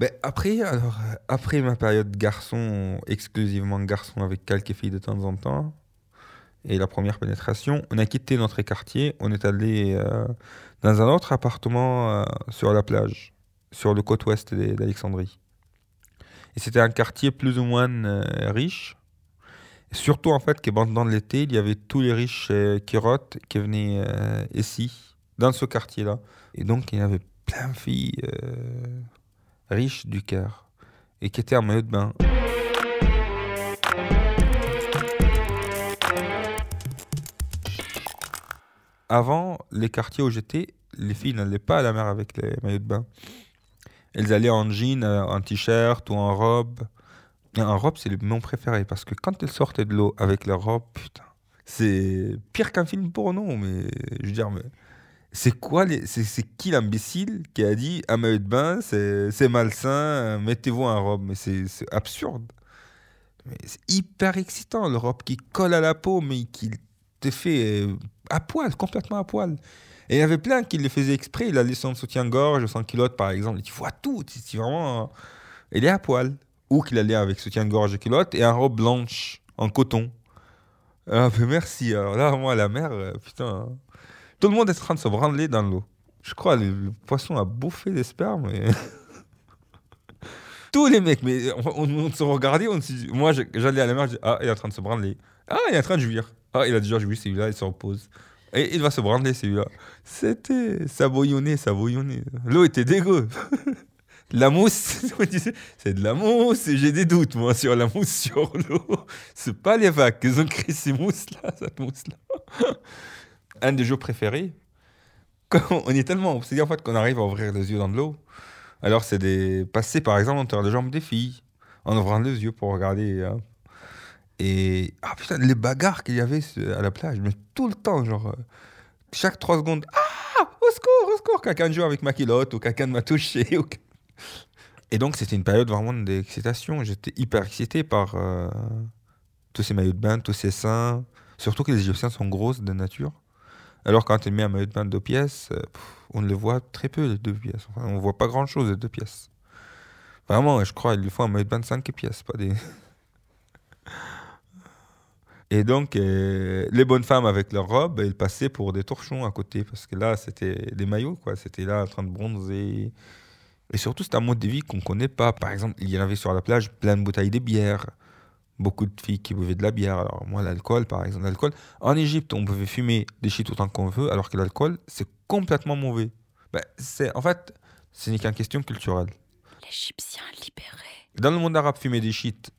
Ben, après, alors, après ma période garçon, exclusivement garçon avec quelques filles de temps en temps, et la première pénétration, on a quitté notre quartier, on est allé euh, dans un autre appartement euh, sur la plage, sur le côte ouest d'A- d'Alexandrie. Et c'était un quartier plus ou moins euh, riche. Surtout en fait que pendant l'été, il y avait tous les riches euh, Kirotes qui venaient ici, dans ce quartier-là. Et donc il y avait plein de filles riches du Caire et qui étaient en maillot de bain. Avant, les quartiers où j'étais, les filles n'allaient pas à la mer avec les maillots de bain. Elles allaient en jean, euh, en t-shirt ou en robe. Et en robe, c'est mon préféré parce que quand elles sortaient de l'eau avec leur robe, putain, c'est pire qu'un film porno. Mais je veux dire, c'est quoi c'est, qui l'imbécile qui a dit un maillot de bain, c'est, malsain, euh, mettez-vous en robe Mais c'est, absurde. C'est hyper excitant, le robe qui colle à la peau, mais qui te fait euh, à poil, complètement à poil. Et il y avait plein qui le faisaient exprès. Il allait sans soutien-gorge, sans culotte, par exemple. Tu vois tout. Tu vraiment. euh, Il est à poil. Ou qu'il allait avec soutien-gorge et culotte et un robe blanche en coton. Ah, mais merci. Alors là, moi, la mer, euh, putain. Tout le monde est en train de se branler dans l'eau. Je crois le, le poisson a bouffé des spermes. Tous les mecs, mais on, on- se regardait. On se moi, j'allais à la mer, je dis Ah, il est en train de se branler. Ah, il est en train de jouir. Ah, il a déjà joui celui-là, il se repose. Et il va se branler celui-là. C'était. Ça bouillonnait, ça bouillonnait. L'eau était dégueu. La mousse, c'est de la mousse. J'ai des doutes, moi, sur la mousse sur l'eau. C'est pas les vagues qu'ils ont créé ces mousses-là, cette mousse-là. Un des jeux préférés, quand on est tellement obsédé en fait qu'on arrive à ouvrir les yeux dans de l'eau. Alors, c'est passer par exemple entre les jambes des filles, en ouvrant les yeux pour regarder. hein. Et ah les bagarres qu'il y avait à la plage, mais tout le temps, genre euh, chaque trois secondes, ah, au secours, au secours, quelqu'un joue avec ma culotte ou quelqu'un m'a touché. Et donc, c'était une période vraiment d'excitation. J'étais hyper excité par euh, tous ces maillots de bain, tous ces seins. Surtout que les Égyptiens sont grosses de nature. Alors, quand tu mets un maillot de bain de deux pièces, euh, on le voit très peu, les deux pièces. Enfin, on voit pas grand chose, les deux pièces. Vraiment, je crois, il lui faut un maillot de bain de cinq pièces, pas des. Et donc, euh, les bonnes femmes avec leurs robes, elles passaient pour des torchons à côté, parce que là, c'était des maillots, quoi. C'était là en train de bronzer. Et surtout, c'est un mode de vie qu'on connaît pas. Par exemple, il y en avait sur la plage plein de bouteilles de bière. Beaucoup de filles qui buvaient de la bière. Alors, moi, l'alcool, par exemple, l'alcool. En Égypte, on pouvait fumer des shit autant qu'on veut, alors que l'alcool, c'est complètement mauvais. Ben, c'est, en fait, ce n'est qu'une question culturelle. L'Égyptien libéré. Dans le monde arabe, fumer des shit,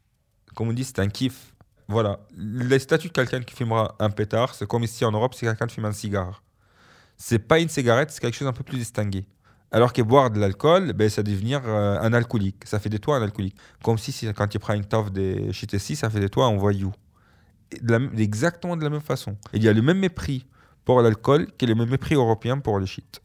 comme on dit, c'est un kiff. Voilà. Le statut de quelqu'un qui fumera un pétard, c'est comme ici en Europe, c'est quelqu'un qui fume un cigare. C'est pas une cigarette, c'est quelque chose un peu plus distingué. Alors que boire de l'alcool, ben, ça devenir euh, un alcoolique. Ça fait de toi un alcoolique. Comme si, quand tu prends une toffe de ici, ça fait de toi un voyou. Exactement de la même façon. Il y a le même mépris pour l'alcool que le même mépris européen pour le shit.